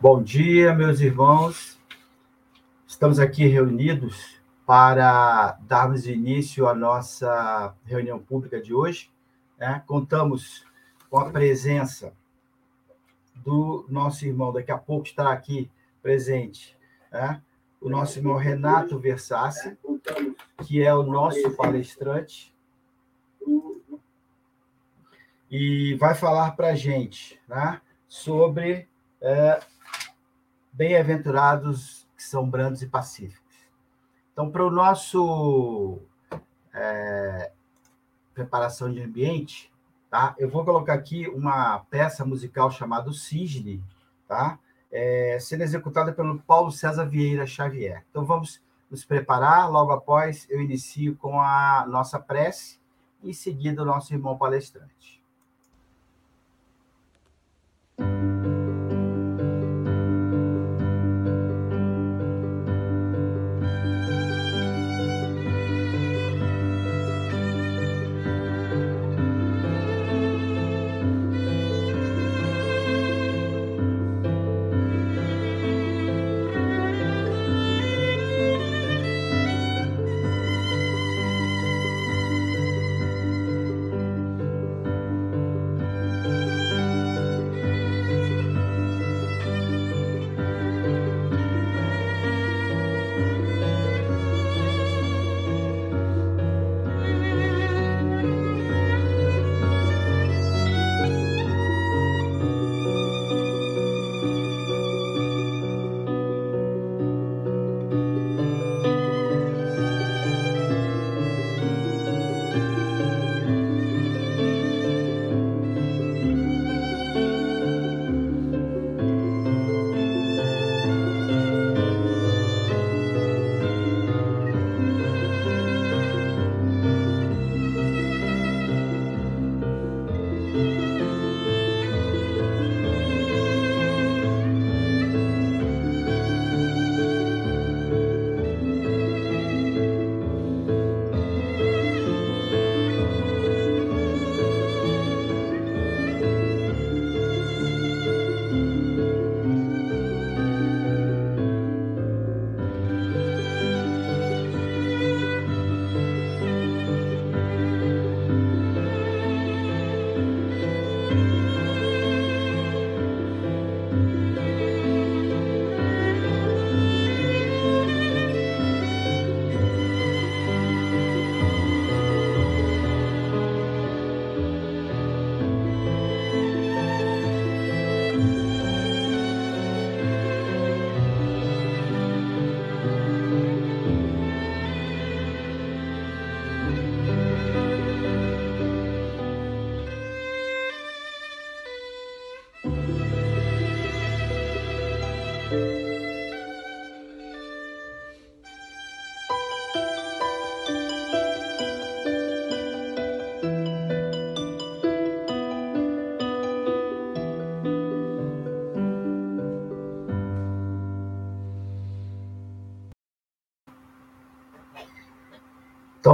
Bom dia, meus irmãos. Estamos aqui reunidos para darmos início à nossa reunião pública de hoje. Né? Contamos com a presença do nosso irmão, daqui a pouco estará aqui presente, né? o nosso irmão Renato Versace, que é o nosso palestrante, e vai falar para a gente né, sobre é, bem-aventurados que são brandos e pacíficos. Então, para o nosso é, preparação de ambiente, tá? Eu vou colocar aqui uma peça musical chamada Cisne, tá? É, sendo executada pelo Paulo César Vieira Xavier. Então, vamos nos preparar. Logo após, eu inicio com a nossa prece e em seguida o nosso irmão palestrante.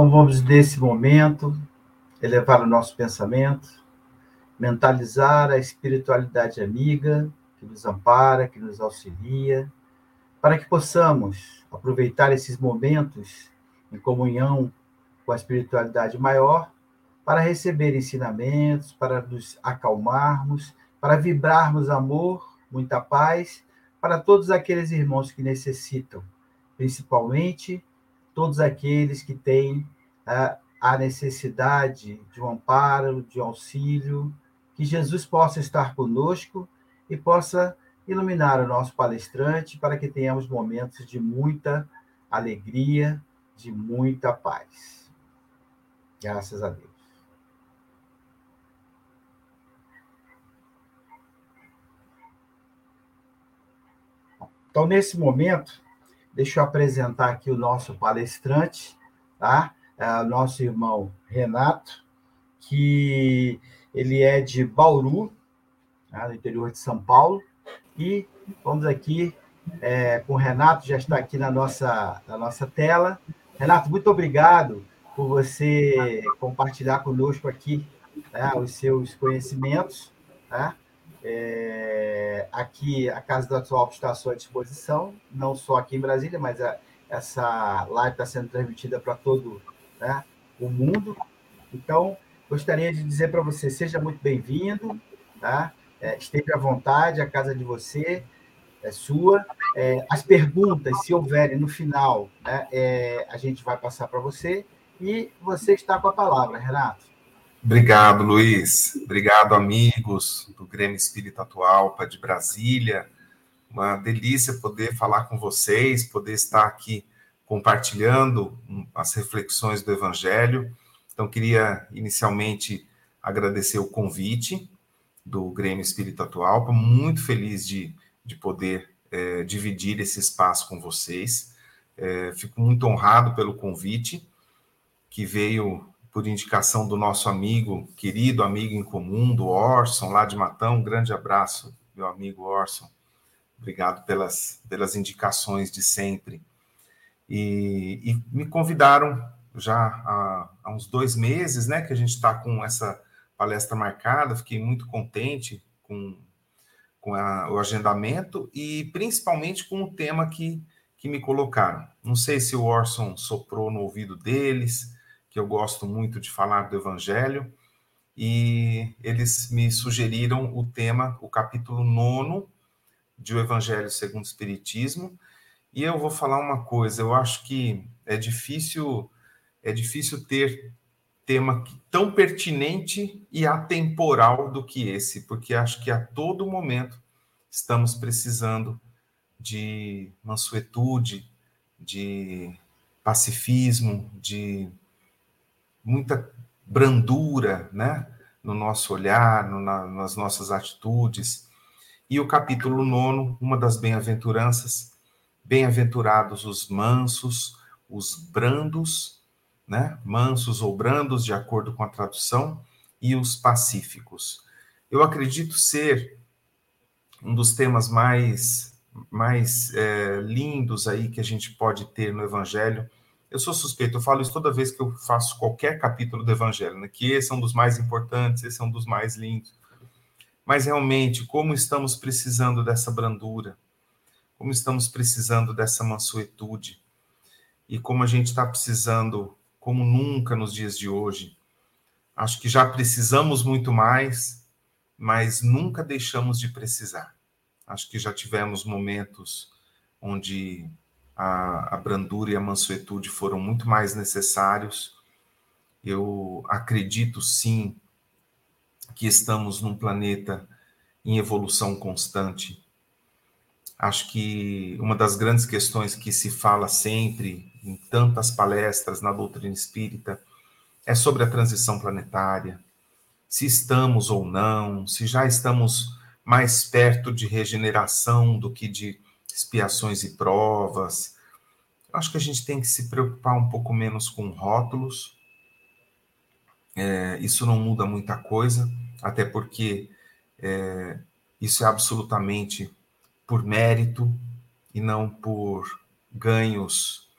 Então, vamos, nesse momento, elevar o nosso pensamento, mentalizar a espiritualidade amiga que nos ampara, que nos auxilia, para que possamos aproveitar esses momentos em comunhão com a espiritualidade maior para receber ensinamentos, para nos acalmarmos, para vibrarmos amor, muita paz para todos aqueles irmãos que necessitam, principalmente todos aqueles que têm a, a necessidade de um amparo, de um auxílio, que Jesus possa estar conosco e possa iluminar o nosso palestrante para que tenhamos momentos de muita alegria, de muita paz. Graças a Deus. Então, nesse momento, deixa eu apresentar aqui o nosso palestrante, tá? É o nosso irmão Renato, que ele é de Bauru, né, no interior de São Paulo, e vamos aqui é, com o Renato, já está aqui na nossa, na nossa tela. Renato, muito obrigado por você compartilhar conosco aqui né, os seus conhecimentos. Tá? É, aqui, a Casa do Atual está à sua disposição, não só aqui em Brasília, mas a, essa live está sendo transmitida para todo né, o mundo. Então, gostaria de dizer para você, seja muito bem-vindo, tá? É, esteja à vontade, a casa de você é sua. É, as perguntas, se houverem no final, né, é, a gente vai passar para você. E você está com a palavra, Renato. Obrigado, Luiz. Obrigado, amigos do Grêmio Espírita Atual de Brasília. Uma delícia poder falar com vocês, poder estar aqui compartilhando as reflexões do Evangelho. Então, queria inicialmente agradecer o convite do Grêmio Espírita Atual. Muito feliz de, de poder é, dividir esse espaço com vocês. É, fico muito honrado pelo convite que veio por indicação do nosso amigo, querido amigo em comum, do Orson, lá de Matão. Um grande abraço, meu amigo Orson. Obrigado pelas, pelas indicações de sempre. E, e me convidaram já há, há, uns dois meses, né, que a gente está com essa palestra marcada. Fiquei muito contente com, com a, o agendamento e principalmente com o tema que, que me colocaram. Não sei se o Orson soprou no ouvido deles, que eu gosto muito de falar do Evangelho, e eles me sugeriram o tema, o capítulo nono de O Evangelho segundo o Espiritismo, e eu vou falar uma coisa, eu acho que é difícil é difícil ter tema tão pertinente e atemporal do que esse, porque acho que a todo momento estamos precisando de mansuetude, de pacifismo, de muita brandura, né? No nosso olhar, no, na, nas nossas atitudes. E o capítulo nono, uma das bem-aventuranças, bem-aventurados os mansos, os brandos, né? Mansos ou brandos, de acordo com a tradução, e os pacíficos. Eu acredito ser um dos temas mais mais é, lindos aí que a gente pode ter no Evangelho, eu sou suspeito, eu falo isso toda vez que eu faço qualquer capítulo do Evangelho, né? que esse é um dos mais importantes, esse é um dos mais lindos. Mas realmente, como estamos precisando dessa brandura, como estamos precisando dessa mansuetude, e como a gente está precisando, como nunca nos dias de hoje. Acho que já precisamos muito mais, mas nunca deixamos de precisar. Acho que já tivemos momentos onde a, a brandura e a mansuetude foram muito mais necessários. Eu acredito sim que estamos num planeta em evolução constante. Acho que uma das grandes questões que se fala sempre em tantas palestras na doutrina espírita é sobre a transição planetária. Se estamos ou não, se já estamos mais perto de regeneração do que de expiações e provas. Acho que a gente tem que se preocupar um pouco menos com rótulos. É, isso não muda muita coisa, até porque é, isso é absolutamente por mérito e não por ganhos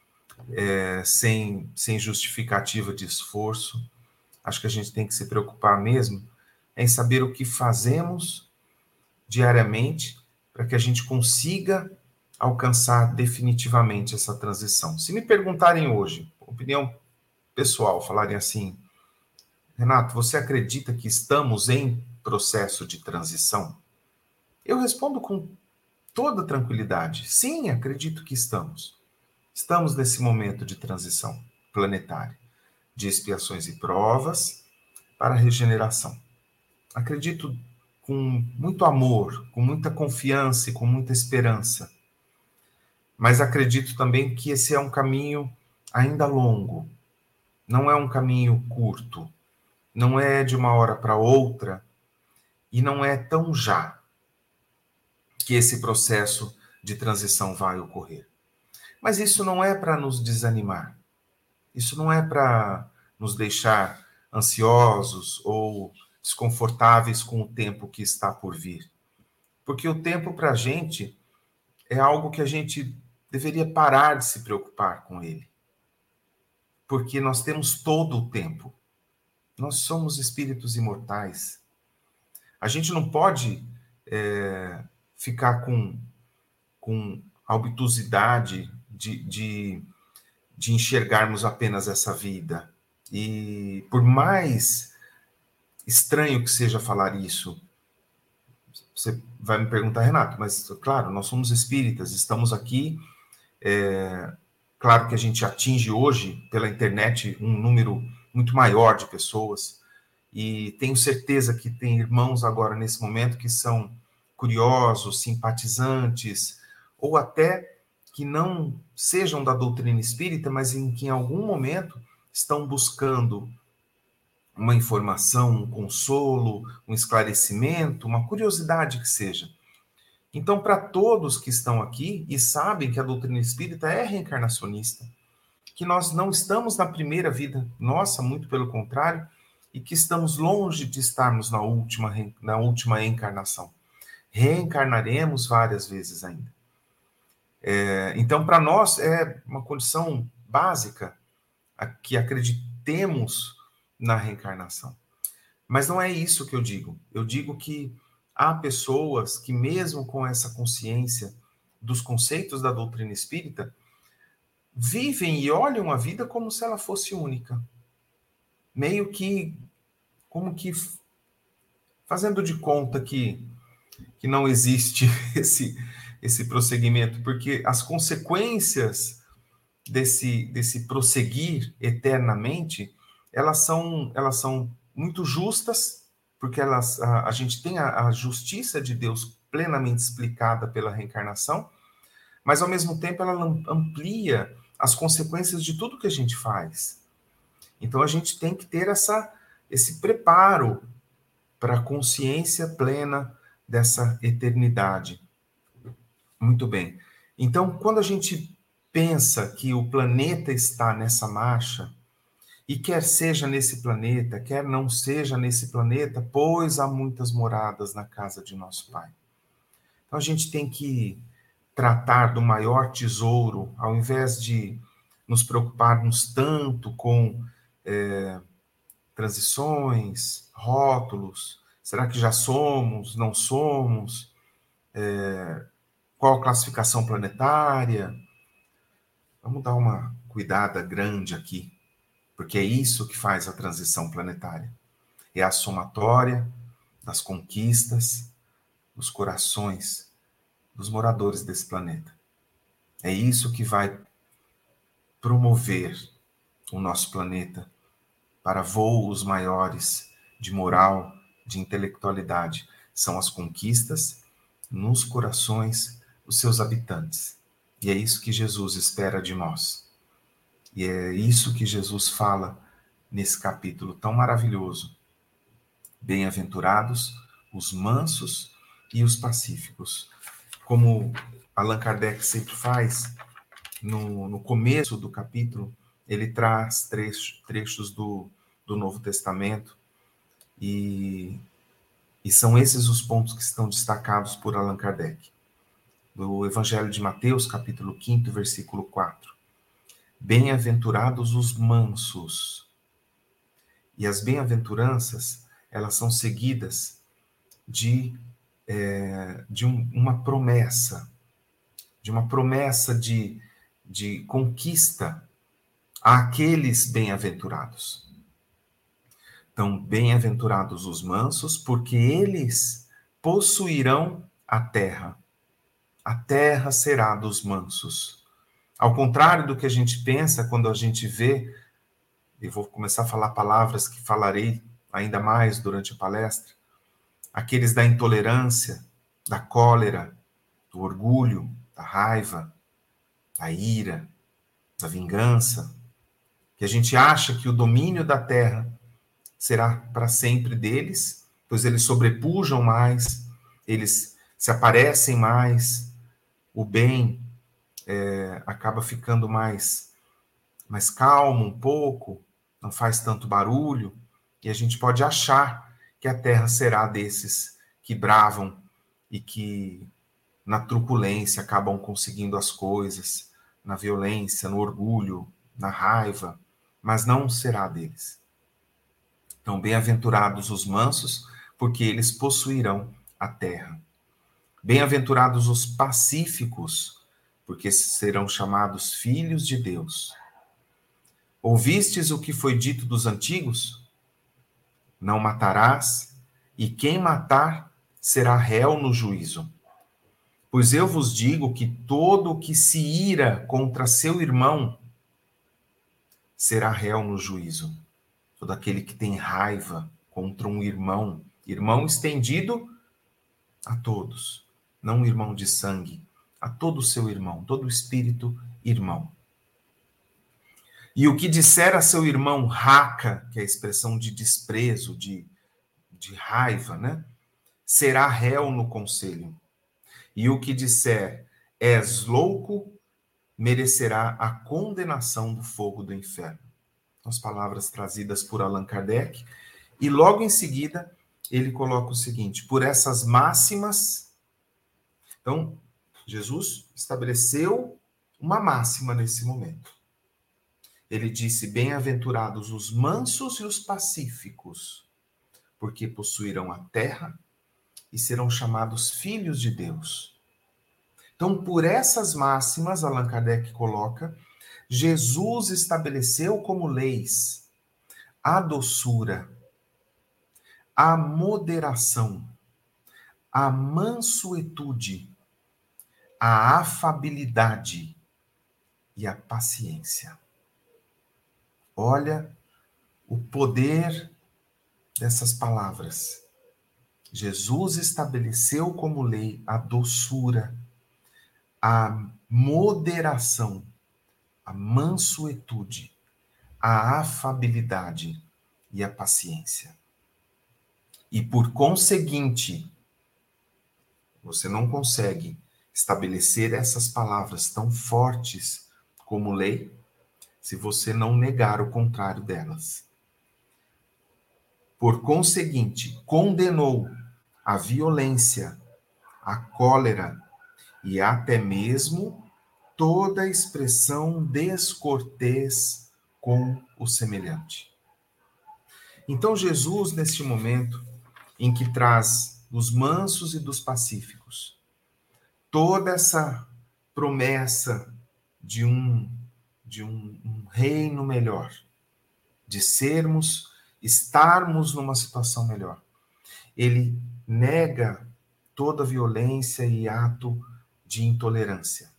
é, sem, sem justificativa de esforço. Acho que a gente tem que se preocupar mesmo em saber o que fazemos diariamente para que a gente consiga alcançar definitivamente essa transição. Se me perguntarem hoje, opinião pessoal, falarem assim, Renato, você acredita que estamos em processo de transição? Eu respondo com toda tranquilidade: sim, acredito que estamos. Estamos nesse momento de transição planetária, de expiações e provas para regeneração. Acredito com muito amor, com muita confiança e com muita esperança mas acredito também que esse é um caminho ainda longo, não é um caminho curto, não é de uma hora para outra e não é tão já que esse processo de transição vai ocorrer. Mas isso não é para nos desanimar, isso não é para nos deixar ansiosos ou desconfortáveis com o tempo que está por vir. Porque o tempo para a gente é algo que a gente deveria parar de se preocupar com ele. Porque nós temos todo o tempo. Nós somos espíritos imortais. A gente não pode é, ficar com, com a obtusidade de, de, de enxergarmos apenas essa vida. E por mais estranho que seja falar isso, você vai me perguntar, Renato, mas claro, nós somos espíritas, estamos aqui. É, claro que a gente atinge hoje pela internet um número muito maior de pessoas, e tenho certeza que tem irmãos agora nesse momento que são curiosos, simpatizantes, ou até que não sejam da doutrina espírita, mas em que em algum momento estão buscando uma informação, um consolo, um esclarecimento, uma curiosidade que seja. Então, para todos que estão aqui e sabem que a doutrina espírita é reencarnacionista, que nós não estamos na primeira vida nossa, muito pelo contrário, e que estamos longe de estarmos na última, na última encarnação. Reencarnaremos várias vezes ainda. É, então, para nós, é uma condição básica que acreditemos na reencarnação. Mas não é isso que eu digo. Eu digo que há pessoas que, mesmo com essa consciência dos conceitos da doutrina espírita, vivem e olham a vida como se ela fosse única. Meio que, como que fazendo de conta que, que não existe esse, esse prosseguimento, porque as consequências desse, desse prosseguir eternamente elas são, elas são muito justas, porque elas, a, a gente tem a, a justiça de Deus plenamente explicada pela reencarnação, mas ao mesmo tempo ela amplia as consequências de tudo que a gente faz. Então a gente tem que ter essa, esse preparo para a consciência plena dessa eternidade. Muito bem. Então, quando a gente pensa que o planeta está nessa marcha, e quer seja nesse planeta, quer não seja nesse planeta, pois há muitas moradas na casa de nosso Pai. Então a gente tem que tratar do maior tesouro, ao invés de nos preocuparmos tanto com é, transições, rótulos, será que já somos, não somos, é, qual classificação planetária? Vamos dar uma cuidada grande aqui porque é isso que faz a transição planetária. É a somatória das conquistas dos corações dos moradores desse planeta. É isso que vai promover o nosso planeta para voos maiores de moral, de intelectualidade. São as conquistas nos corações dos seus habitantes. E é isso que Jesus espera de nós. E é isso que Jesus fala nesse capítulo tão maravilhoso. Bem-aventurados os mansos e os pacíficos. Como Allan Kardec sempre faz, no, no começo do capítulo, ele traz trechos, trechos do, do Novo Testamento e, e são esses os pontos que estão destacados por Allan Kardec. Do Evangelho de Mateus, capítulo 5, versículo 4. Bem-aventurados os mansos. E as bem-aventuranças, elas são seguidas de, é, de um, uma promessa, de uma promessa de, de conquista àqueles bem-aventurados. Então, bem-aventurados os mansos, porque eles possuirão a terra. A terra será dos mansos. Ao contrário do que a gente pensa quando a gente vê, e vou começar a falar palavras que falarei ainda mais durante a palestra, aqueles da intolerância, da cólera, do orgulho, da raiva, da ira, da vingança, que a gente acha que o domínio da terra será para sempre deles, pois eles sobrepujam mais, eles se aparecem mais, o bem é, acaba ficando mais, mais calmo um pouco, não faz tanto barulho, e a gente pode achar que a terra será desses que bravam e que na truculência acabam conseguindo as coisas, na violência, no orgulho, na raiva, mas não será deles. Então, bem-aventurados os mansos, porque eles possuirão a terra. Bem-aventurados os pacíficos, porque serão chamados filhos de Deus. Ouvistes o que foi dito dos antigos? Não matarás, e quem matar será réu no juízo. Pois eu vos digo que todo o que se ira contra seu irmão será réu no juízo. Todo aquele que tem raiva contra um irmão, irmão estendido a todos, não um irmão de sangue, a todo seu irmão, todo espírito irmão. E o que disser a seu irmão raca, que é a expressão de desprezo, de, de raiva, né? Será réu no conselho. E o que disser és louco, merecerá a condenação do fogo do inferno. As palavras trazidas por Allan Kardec. E logo em seguida, ele coloca o seguinte: por essas máximas. Então, Jesus estabeleceu uma máxima nesse momento. Ele disse: Bem-aventurados os mansos e os pacíficos, porque possuirão a terra e serão chamados filhos de Deus. Então, por essas máximas, Allan Kardec coloca, Jesus estabeleceu como leis a doçura, a moderação, a mansuetude, a afabilidade e a paciência. Olha o poder dessas palavras. Jesus estabeleceu como lei a doçura, a moderação, a mansuetude, a afabilidade e a paciência. E por conseguinte, você não consegue estabelecer essas palavras tão fortes como lei se você não negar o contrário delas. Por conseguinte, condenou a violência, a cólera e até mesmo toda expressão descortês com o semelhante. Então, Jesus, neste momento em que traz dos mansos e dos pacíficos toda essa promessa de um, de um, um reino melhor, de sermos, estarmos numa situação melhor, ele nega toda violência e ato de intolerância.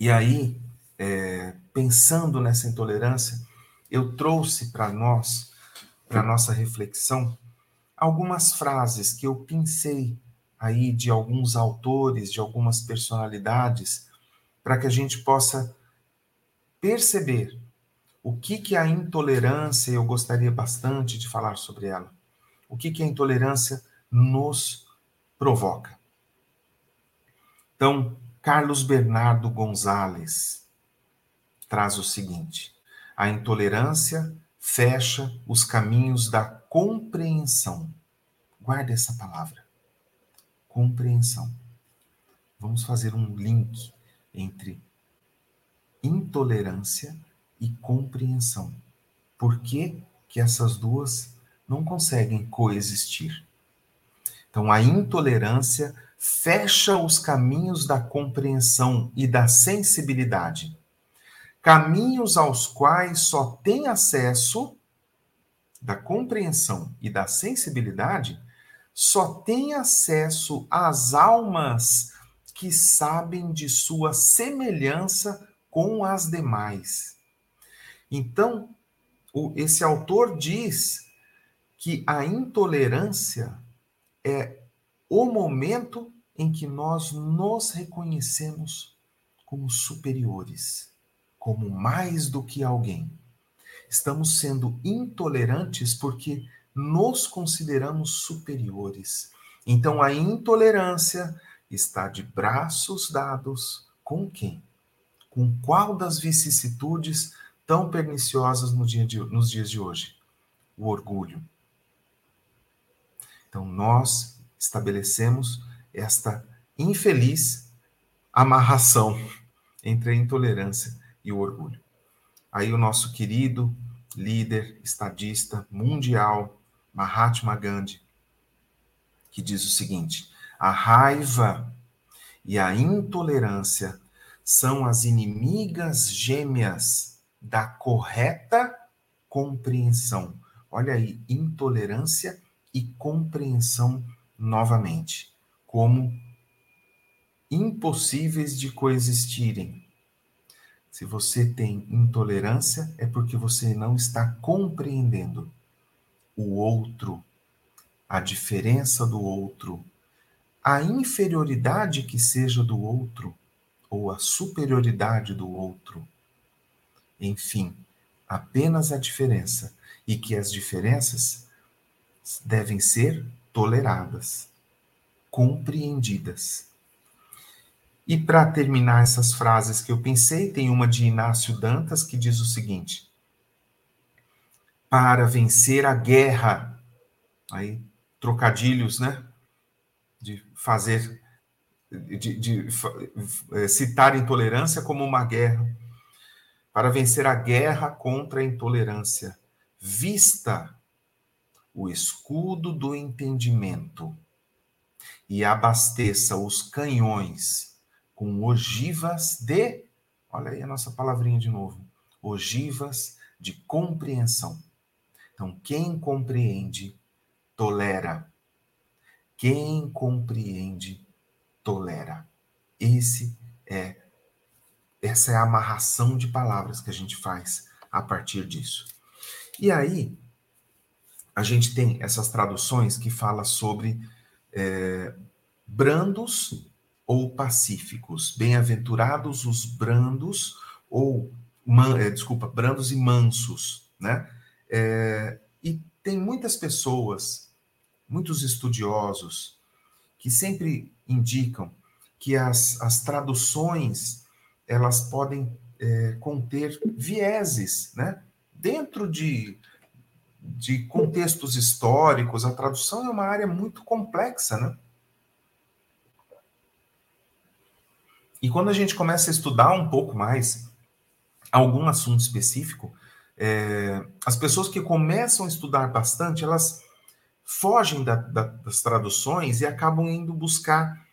E aí, é, pensando nessa intolerância, eu trouxe para nós, para nossa reflexão, algumas frases que eu pensei aí de alguns autores, de algumas personalidades, para que a gente possa perceber o que que a intolerância, eu gostaria bastante de falar sobre ela. O que que a intolerância nos provoca? Então, Carlos Bernardo Gonzalez traz o seguinte: a intolerância fecha os caminhos da compreensão. Guarde essa palavra. Compreensão. Vamos fazer um link entre intolerância e compreensão. Por que, que essas duas não conseguem coexistir? Então, a intolerância fecha os caminhos da compreensão e da sensibilidade, caminhos aos quais só tem acesso da compreensão e da sensibilidade, só tem acesso às almas que sabem de sua semelhança com as demais. Então, esse autor diz que a intolerância é o momento em que nós nos reconhecemos como superiores, como mais do que alguém. Estamos sendo intolerantes porque nos consideramos superiores. Então a intolerância está de braços dados com quem? Com qual das vicissitudes tão perniciosas no dia de, nos dias de hoje? O orgulho. Então nós estabelecemos esta infeliz amarração entre a intolerância e o orgulho. Aí o nosso querido líder estadista mundial, Mahatma Gandhi, que diz o seguinte: A raiva e a intolerância são as inimigas gêmeas da correta compreensão. Olha aí, intolerância e compreensão novamente, como impossíveis de coexistirem. Se você tem intolerância, é porque você não está compreendendo o outro, a diferença do outro, a inferioridade que seja do outro ou a superioridade do outro. Enfim, apenas a diferença e que as diferenças devem ser toleradas, compreendidas. E para terminar essas frases que eu pensei, tem uma de Inácio Dantas que diz o seguinte: Para vencer a guerra, aí trocadilhos, né? De fazer, de, de, de é, citar intolerância como uma guerra. Para vencer a guerra contra a intolerância, vista o escudo do entendimento e abasteça os canhões com ogivas de, olha aí a nossa palavrinha de novo, ogivas de compreensão. Então, quem compreende, tolera. Quem compreende, tolera. Esse é essa é a amarração de palavras que a gente faz a partir disso. E aí, a gente tem essas traduções que fala sobre é, brandos ou pacíficos. Bem-aventurados os brandos ou man, é, desculpa, brandos e mansos, né? É, e tem muitas pessoas, muitos estudiosos que sempre indicam que as, as traduções elas podem é, conter vieses, né? Dentro de de contextos históricos, a tradução é uma área muito complexa, né? E quando a gente começa a estudar um pouco mais algum assunto específico, é, as pessoas que começam a estudar bastante, elas fogem da, da, das traduções e acabam indo buscar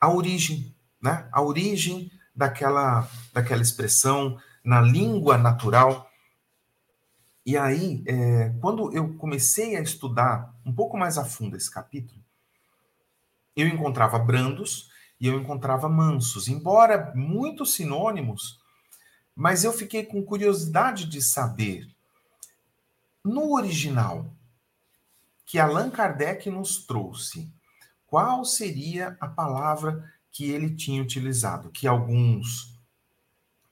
a origem, né? A origem daquela, daquela expressão na língua natural e aí, é, quando eu comecei a estudar um pouco mais a fundo esse capítulo, eu encontrava brandos e eu encontrava mansos, embora muitos sinônimos, mas eu fiquei com curiosidade de saber, no original, que Allan Kardec nos trouxe, qual seria a palavra que ele tinha utilizado, que alguns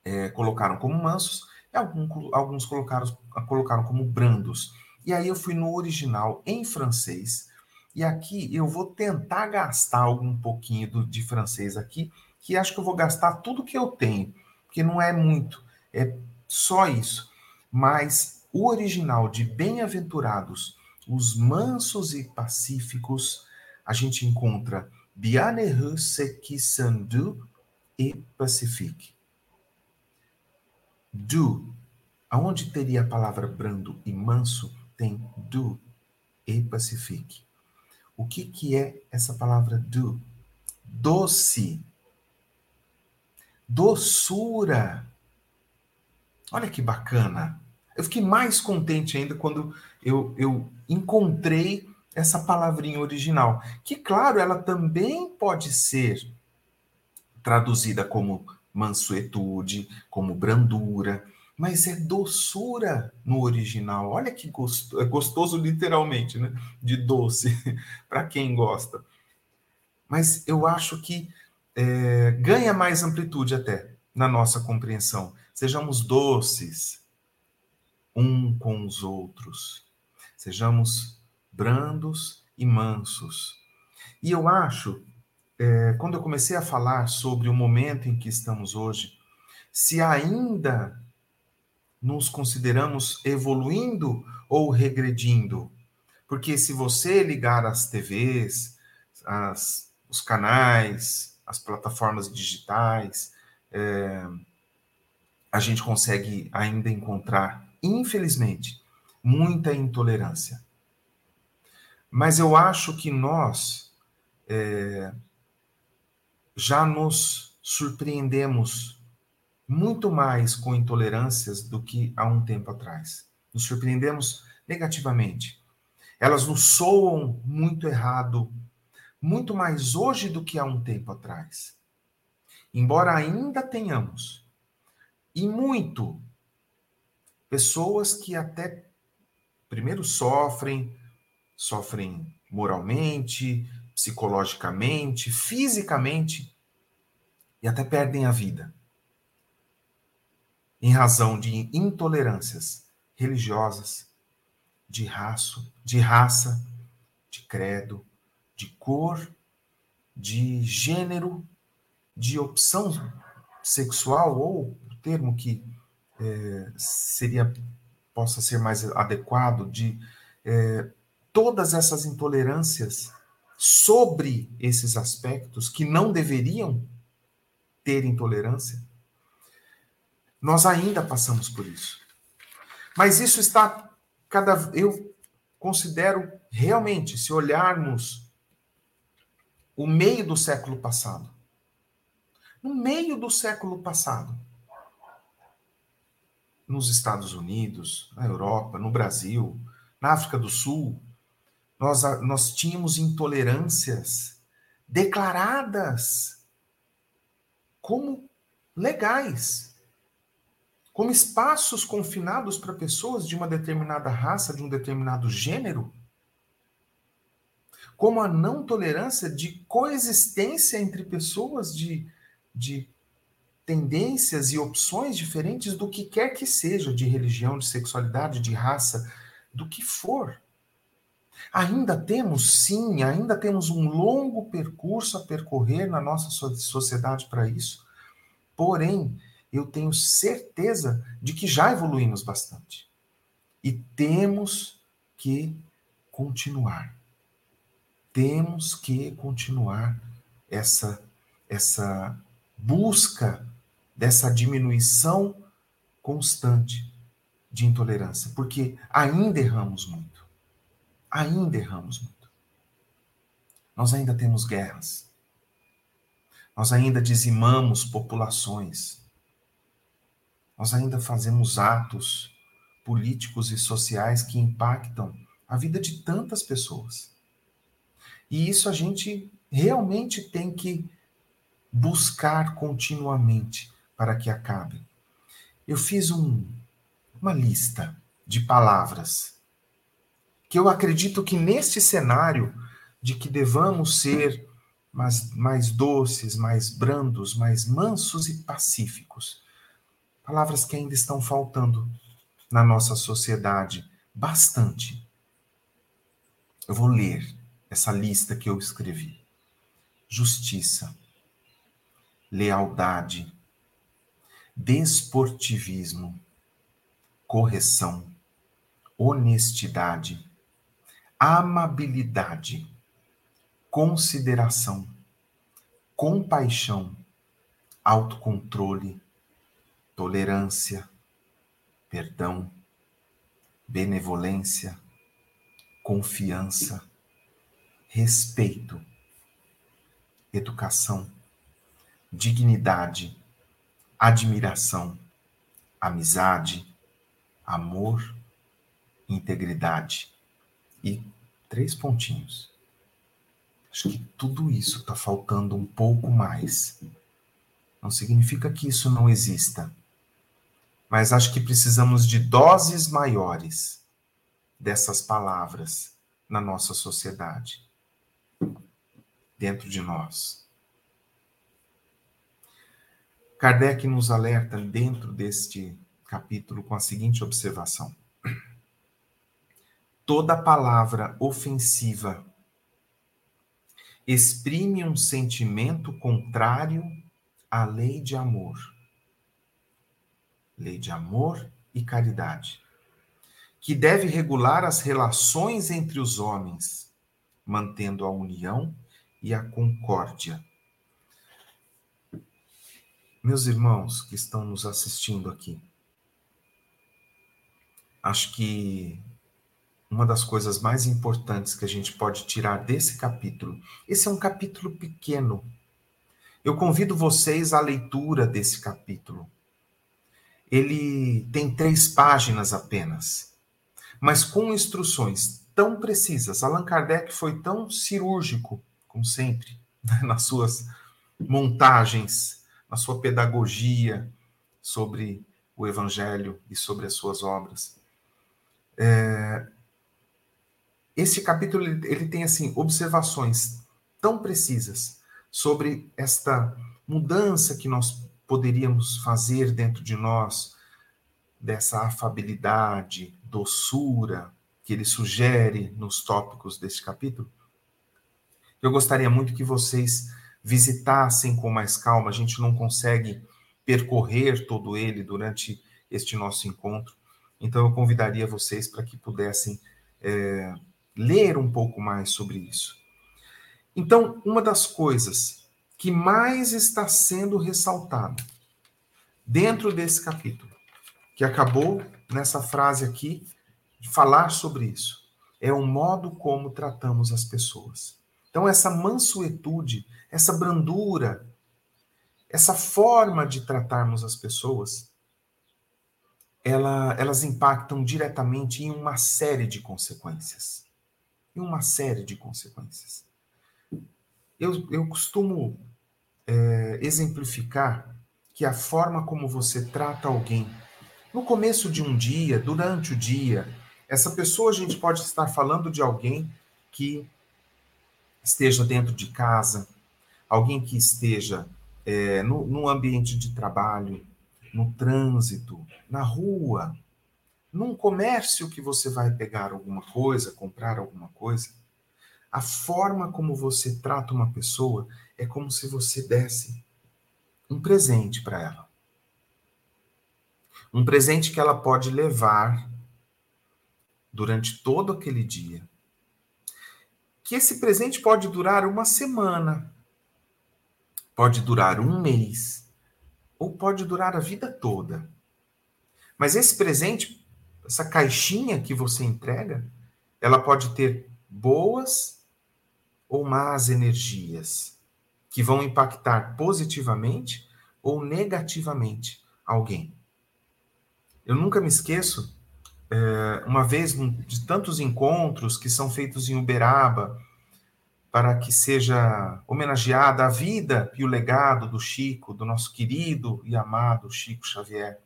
é, colocaram como mansos alguns, alguns colocaram, colocaram como brandos. E aí eu fui no original em francês, e aqui eu vou tentar gastar algum pouquinho do, de francês aqui, que acho que eu vou gastar tudo que eu tenho, porque não é muito, é só isso. Mas o original de Bem-aventurados, os mansos e pacíficos, a gente encontra sont doux et pacifiques do. Aonde teria a palavra brando e manso, tem do e pacifique. O que, que é essa palavra do? Doce. Doçura. Olha que bacana. Eu fiquei mais contente ainda quando eu, eu encontrei essa palavrinha original. Que, claro, ela também pode ser traduzida como mansuetude, como brandura, mas é doçura no original. Olha que gostoso, é gostoso literalmente, né? De doce, para quem gosta. Mas eu acho que é, ganha mais amplitude até na nossa compreensão. Sejamos doces um com os outros. Sejamos brandos e mansos. E eu acho é, quando eu comecei a falar sobre o momento em que estamos hoje, se ainda nos consideramos evoluindo ou regredindo. Porque se você ligar as TVs, as, os canais, as plataformas digitais, é, a gente consegue ainda encontrar, infelizmente, muita intolerância. Mas eu acho que nós é, já nos surpreendemos muito mais com intolerâncias do que há um tempo atrás. Nos surpreendemos negativamente. Elas nos soam muito errado, muito mais hoje do que há um tempo atrás. Embora ainda tenhamos, e muito, pessoas que até primeiro sofrem, sofrem moralmente, psicologicamente, fisicamente e até perdem a vida em razão de intolerâncias religiosas, de raça, de raça, de credo, de cor, de gênero, de opção sexual ou o termo que é, seria possa ser mais adequado de é, todas essas intolerâncias sobre esses aspectos que não deveriam ter intolerância, nós ainda passamos por isso. Mas isso está cada eu considero realmente, se olharmos o meio do século passado, no meio do século passado, nos Estados Unidos, na Europa, no Brasil, na África do Sul, nós, nós tínhamos intolerâncias declaradas como legais, como espaços confinados para pessoas de uma determinada raça, de um determinado gênero, como a não tolerância de coexistência entre pessoas de, de tendências e opções diferentes do que quer que seja, de religião, de sexualidade, de raça, do que for. Ainda temos, sim, ainda temos um longo percurso a percorrer na nossa sociedade para isso. Porém, eu tenho certeza de que já evoluímos bastante. E temos que continuar. Temos que continuar essa essa busca dessa diminuição constante de intolerância, porque ainda erramos muito. Ainda erramos muito. Nós ainda temos guerras. Nós ainda dizimamos populações. Nós ainda fazemos atos políticos e sociais que impactam a vida de tantas pessoas. E isso a gente realmente tem que buscar continuamente para que acabe. Eu fiz um, uma lista de palavras que eu acredito que neste cenário de que devamos ser mais, mais doces, mais brandos, mais mansos e pacíficos, palavras que ainda estão faltando na nossa sociedade bastante. Eu vou ler essa lista que eu escrevi: justiça, lealdade, desportivismo, correção, honestidade, amabilidade, consideração, compaixão, autocontrole, tolerância, perdão, benevolência, confiança, respeito, educação, dignidade, admiração, amizade, amor, integridade. E três pontinhos. Acho que tudo isso está faltando um pouco mais. Não significa que isso não exista, mas acho que precisamos de doses maiores dessas palavras na nossa sociedade, dentro de nós. Kardec nos alerta dentro deste capítulo com a seguinte observação: toda palavra ofensiva exprime um sentimento contrário à lei de amor. Lei de amor e caridade, que deve regular as relações entre os homens, mantendo a união e a concórdia meus irmãos que estão nos assistindo aqui, acho que uma das coisas mais importantes que a gente pode tirar desse capítulo. Esse é um capítulo pequeno. Eu convido vocês à leitura desse capítulo. Ele tem três páginas apenas, mas com instruções tão precisas. Allan Kardec foi tão cirúrgico, como sempre, nas suas montagens, na sua pedagogia sobre o Evangelho e sobre as suas obras. É, esse capítulo ele tem assim observações tão precisas sobre esta mudança que nós poderíamos fazer dentro de nós dessa afabilidade, doçura que ele sugere nos tópicos desse capítulo. Eu gostaria muito que vocês visitassem com mais calma. A gente não consegue percorrer todo ele durante este nosso encontro. Então eu convidaria vocês para que pudessem é, ler um pouco mais sobre isso. Então, uma das coisas que mais está sendo ressaltada dentro desse capítulo, que acabou nessa frase aqui, falar sobre isso, é o modo como tratamos as pessoas. Então, essa mansuetude, essa brandura, essa forma de tratarmos as pessoas, ela, elas impactam diretamente em uma série de consequências e uma série de consequências. Eu, eu costumo é, exemplificar que a forma como você trata alguém no começo de um dia, durante o dia, essa pessoa a gente pode estar falando de alguém que esteja dentro de casa, alguém que esteja é, no, no ambiente de trabalho, no trânsito, na rua, num comércio que você vai pegar alguma coisa, comprar alguma coisa, a forma como você trata uma pessoa é como se você desse um presente para ela. Um presente que ela pode levar durante todo aquele dia. Que esse presente pode durar uma semana, pode durar um mês, ou pode durar a vida toda. Mas esse presente essa caixinha que você entrega, ela pode ter boas ou más energias que vão impactar positivamente ou negativamente alguém. Eu nunca me esqueço, é, uma vez de tantos encontros que são feitos em Uberaba para que seja homenageada a vida e o legado do Chico, do nosso querido e amado Chico Xavier.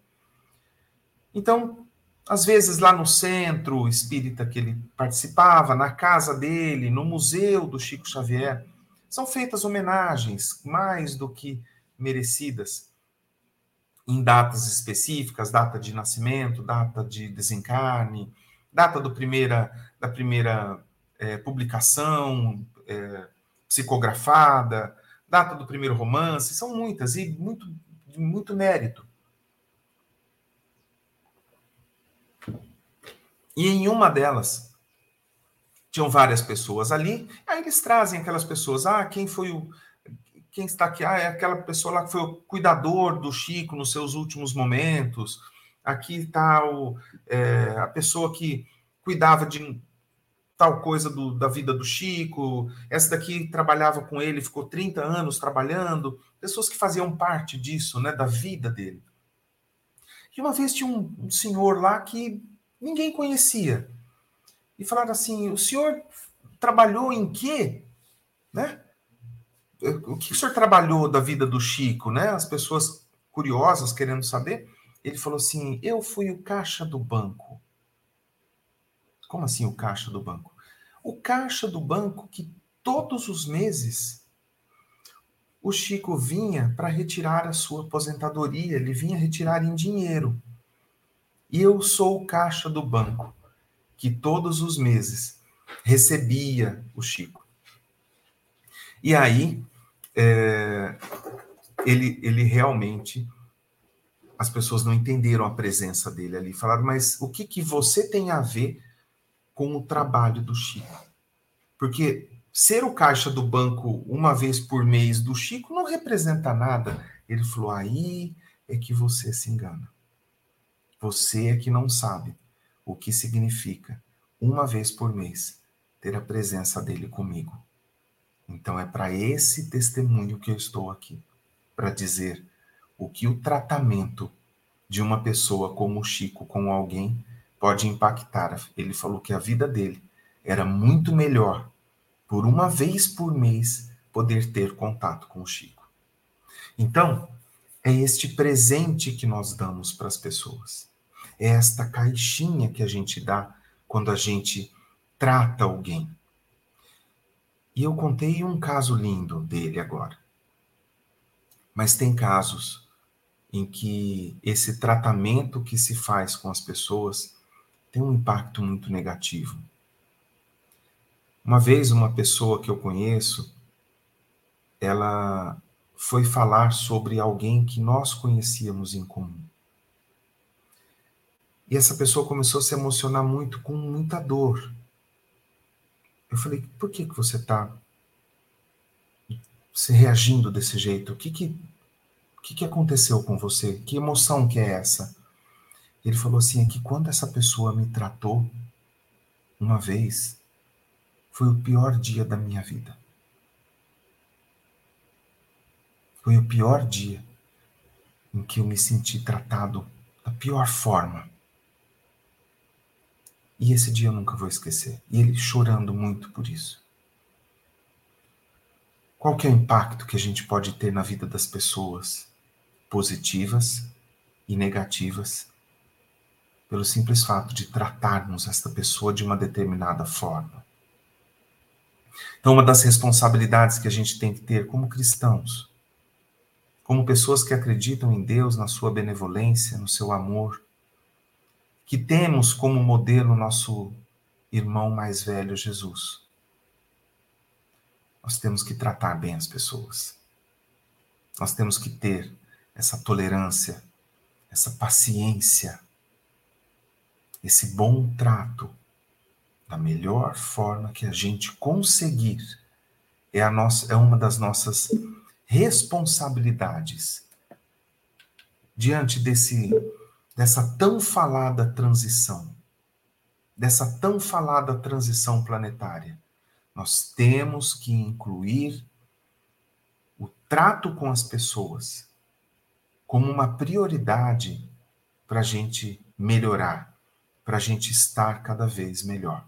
Então, às vezes lá no centro espírita que ele participava, na casa dele, no museu do Chico Xavier, são feitas homenagens mais do que merecidas em datas específicas, data de nascimento, data de desencarne, data do primeira, da primeira é, publicação é, psicografada, data do primeiro romance, são muitas e muito, muito mérito. E em uma delas, tinham várias pessoas ali, aí eles trazem aquelas pessoas, ah, quem foi o. Quem está aqui? Ah, é aquela pessoa lá que foi o cuidador do Chico nos seus últimos momentos. Aqui está é, a pessoa que cuidava de tal coisa do, da vida do Chico. Essa daqui trabalhava com ele, ficou 30 anos trabalhando. Pessoas que faziam parte disso, né, da vida dele. E uma vez tinha um, um senhor lá que ninguém conhecia. E falaram assim: o senhor trabalhou em quê? Né? O que o senhor trabalhou da vida do Chico, né? As pessoas curiosas querendo saber. Ele falou assim: eu fui o caixa do banco. Como assim o caixa do banco? O caixa do banco que todos os meses o Chico vinha para retirar a sua aposentadoria, ele vinha retirar em dinheiro. E eu sou o caixa do banco, que todos os meses recebia o Chico. E aí, é, ele, ele realmente, as pessoas não entenderam a presença dele ali. Falaram, mas o que, que você tem a ver com o trabalho do Chico? Porque ser o caixa do banco uma vez por mês do Chico não representa nada. Ele falou, aí é que você se engana. Você é que não sabe o que significa uma vez por mês, ter a presença dele comigo. Então é para esse testemunho que eu estou aqui, para dizer o que o tratamento de uma pessoa como o Chico com alguém pode impactar. Ele falou que a vida dele era muito melhor por uma vez por mês poder ter contato com o Chico. Então, é este presente que nós damos para as pessoas. É esta caixinha que a gente dá quando a gente trata alguém. E eu contei um caso lindo dele agora. Mas tem casos em que esse tratamento que se faz com as pessoas tem um impacto muito negativo. Uma vez, uma pessoa que eu conheço, ela foi falar sobre alguém que nós conhecíamos em comum. E essa pessoa começou a se emocionar muito, com muita dor. Eu falei, por que, que você está se reagindo desse jeito? O que que, o que que aconteceu com você? Que emoção que é essa? Ele falou assim, é que quando essa pessoa me tratou uma vez, foi o pior dia da minha vida. Foi o pior dia em que eu me senti tratado da pior forma. E esse dia eu nunca vou esquecer. E ele chorando muito por isso. Qual que é o impacto que a gente pode ter na vida das pessoas, positivas e negativas, pelo simples fato de tratarmos esta pessoa de uma determinada forma? Então, uma das responsabilidades que a gente tem que ter como cristãos, como pessoas que acreditam em Deus, na sua benevolência, no seu amor, que temos como modelo nosso irmão mais velho, Jesus. Nós temos que tratar bem as pessoas. Nós temos que ter essa tolerância, essa paciência, esse bom trato da melhor forma que a gente conseguir. É, a nossa, é uma das nossas responsabilidades diante desse dessa tão falada transição, dessa tão falada transição planetária. Nós temos que incluir o trato com as pessoas como uma prioridade para a gente melhorar, para a gente estar cada vez melhor.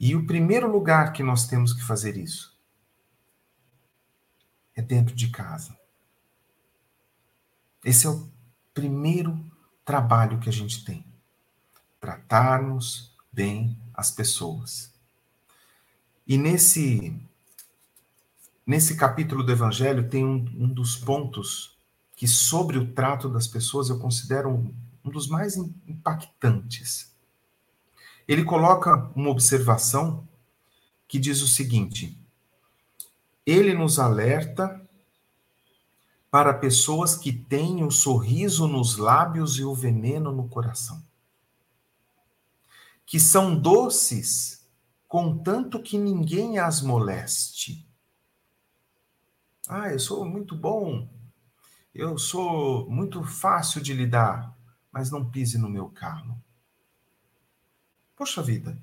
E o primeiro lugar que nós temos que fazer isso é dentro de casa. Esse é o primeiro trabalho que a gente tem. Tratarmos bem as pessoas. E nesse, nesse capítulo do Evangelho tem um, um dos pontos que, sobre o trato das pessoas, eu considero um, um dos mais impactantes. Ele coloca uma observação que diz o seguinte: ele nos alerta para pessoas que têm o sorriso nos lábios e o veneno no coração. Que são doces, contanto que ninguém as moleste. Ah, eu sou muito bom, eu sou muito fácil de lidar, mas não pise no meu carro. Poxa vida,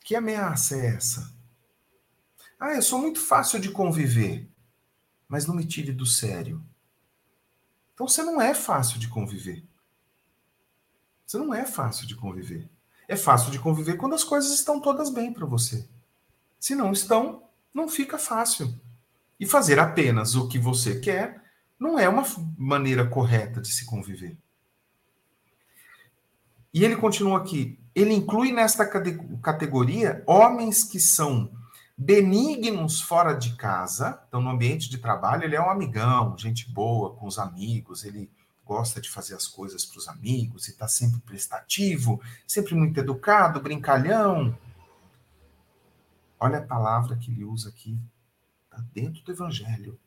que ameaça é essa? Ah, eu sou muito fácil de conviver mas não me tire do sério. Então você não é fácil de conviver. Você não é fácil de conviver. É fácil de conviver quando as coisas estão todas bem para você. Se não estão, não fica fácil. E fazer apenas o que você quer não é uma maneira correta de se conviver. E ele continua aqui. Ele inclui nesta categoria homens que são benignos fora de casa, então no ambiente de trabalho ele é um amigão, gente boa com os amigos, ele gosta de fazer as coisas para os amigos e está sempre prestativo, sempre muito educado, brincalhão. Olha a palavra que ele usa aqui, está dentro do Evangelho.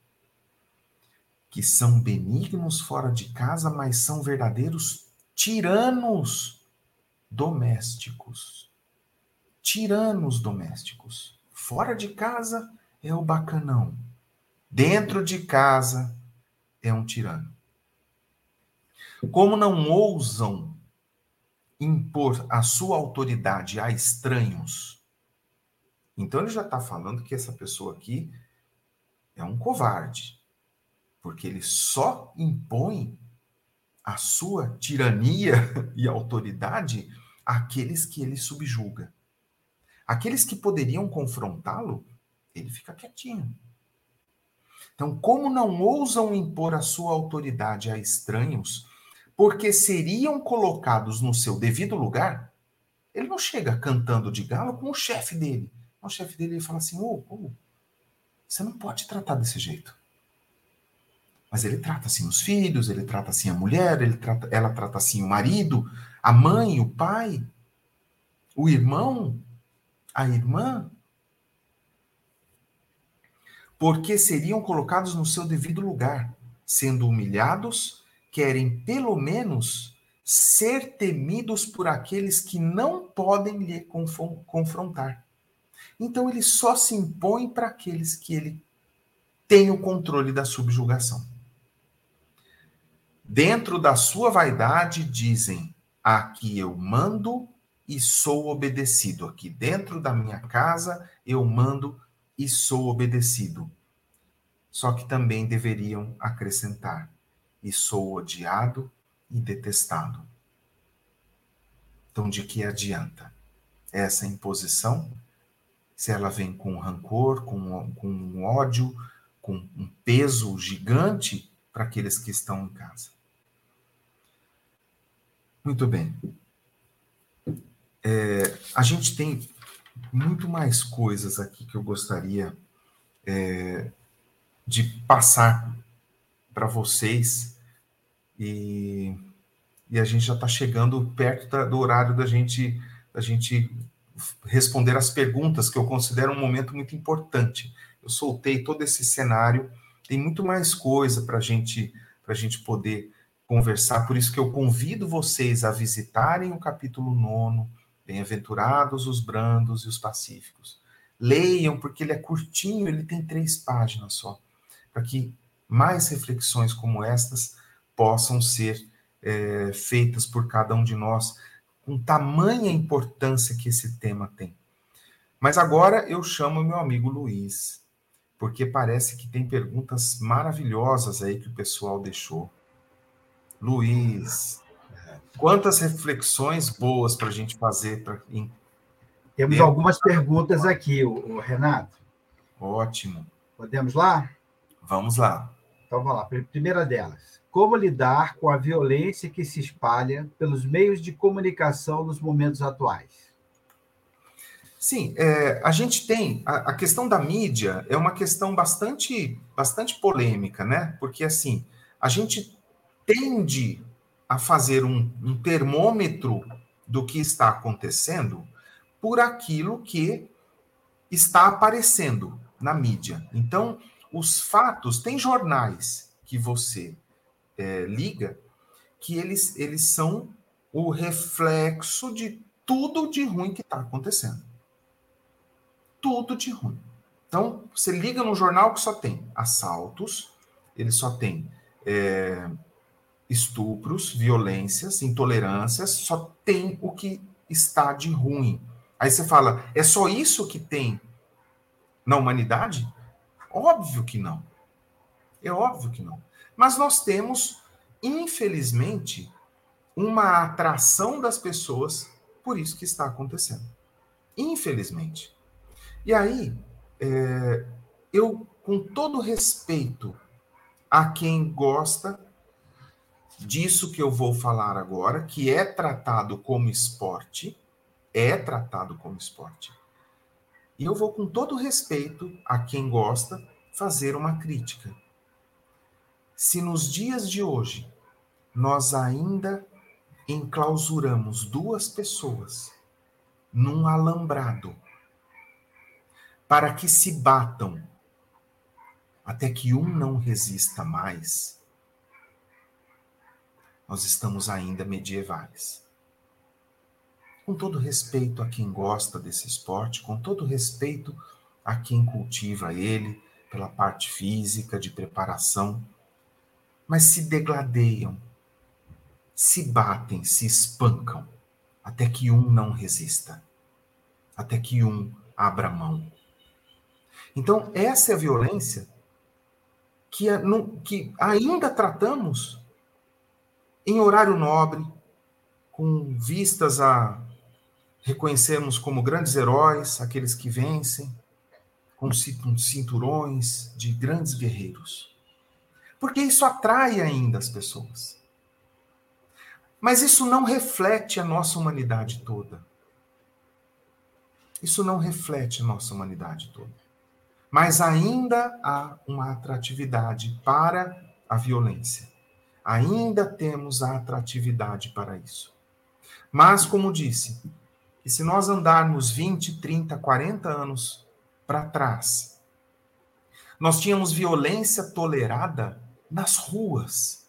Que são benignos fora de casa, mas são verdadeiros tiranos domésticos. Tiranos domésticos. Fora de casa é o bacanão. Dentro de casa é um tirano. Como não ousam impor a sua autoridade a estranhos, então ele já está falando que essa pessoa aqui é um covarde, porque ele só impõe a sua tirania e autoridade àqueles que ele subjuga. Aqueles que poderiam confrontá-lo, ele fica quietinho. Então, como não ousam impor a sua autoridade a estranhos, porque seriam colocados no seu devido lugar, ele não chega cantando de galo com o chefe dele. O chefe dele fala assim: ô, oh, oh, você não pode tratar desse jeito. Mas ele trata assim os filhos, ele trata assim a mulher, ele trata, ela trata assim o marido, a mãe, o pai, o irmão, a irmã. Porque seriam colocados no seu devido lugar, sendo humilhados, querem pelo menos ser temidos por aqueles que não podem lhe confrontar. Então ele só se impõe para aqueles que ele tem o controle da subjugação. Dentro da sua vaidade dizem: aqui eu mando e sou obedecido. Aqui dentro da minha casa eu mando e sou obedecido. Só que também deveriam acrescentar: e sou odiado e detestado. Então, de que adianta essa imposição se ela vem com rancor, com, com um ódio, com um peso gigante para aqueles que estão em casa. Muito bem. É, a gente tem muito mais coisas aqui que eu gostaria é, de passar para vocês e, e, a gente já está chegando perto da, do horário da gente da gente responder as perguntas, que eu considero um momento muito importante. Eu soltei todo esse cenário, tem muito mais coisa para gente, a gente poder conversar, por isso que eu convido vocês a visitarem o capítulo 9, Bem-aventurados os brandos e os pacíficos. Leiam, porque ele é curtinho, ele tem três páginas só, para que mais reflexões como estas possam ser é, feitas por cada um de nós com tamanha importância que esse tema tem. Mas agora eu chamo meu amigo Luiz, porque parece que tem perguntas maravilhosas aí que o pessoal deixou. Luiz, quantas reflexões boas para a gente fazer. Pra... Temos algumas perguntas aqui, o, Renato. Ótimo. Podemos lá? Vamos lá. Então vamos lá. Primeira delas. Como lidar com a violência que se espalha pelos meios de comunicação nos momentos atuais? Sim, é, a gente tem a, a, questão da mídia é uma questão bastante, bastante polêmica, né? Porque assim a gente tende a fazer um, um termômetro do que está acontecendo por aquilo que está aparecendo na mídia. Então, os fatos, tem jornais que você é, liga, que eles, eles são o reflexo de tudo de ruim que está acontecendo. Tudo de ruim. Então, você liga no jornal que só tem assaltos, ele só tem é, estupros, violências, intolerâncias, só tem o que está de ruim. Aí você fala, é só isso que tem na humanidade? Óbvio que não. É óbvio que não. Mas nós temos, infelizmente, uma atração das pessoas por isso que está acontecendo. Infelizmente. E aí, é, eu, com todo respeito a quem gosta disso que eu vou falar agora, que é tratado como esporte, é tratado como esporte. E eu vou, com todo respeito a quem gosta, fazer uma crítica se nos dias de hoje nós ainda enclausuramos duas pessoas num alambrado para que se batam até que um não resista mais, nós estamos ainda medievais. Com todo respeito a quem gosta desse esporte, com todo respeito a quem cultiva ele, pela parte física, de preparação, mas se degladeiam, se batem, se espancam. até que um não resista, até que um abra mão. Então, essa é a violência que, que ainda tratamos em horário nobre, com vistas a reconhecermos como grandes heróis aqueles que vencem, com cinturões de grandes guerreiros. Porque isso atrai ainda as pessoas. Mas isso não reflete a nossa humanidade toda. Isso não reflete a nossa humanidade toda. Mas ainda há uma atratividade para a violência. Ainda temos a atratividade para isso. Mas, como disse, que se nós andarmos 20, 30, 40 anos para trás, nós tínhamos violência tolerada nas ruas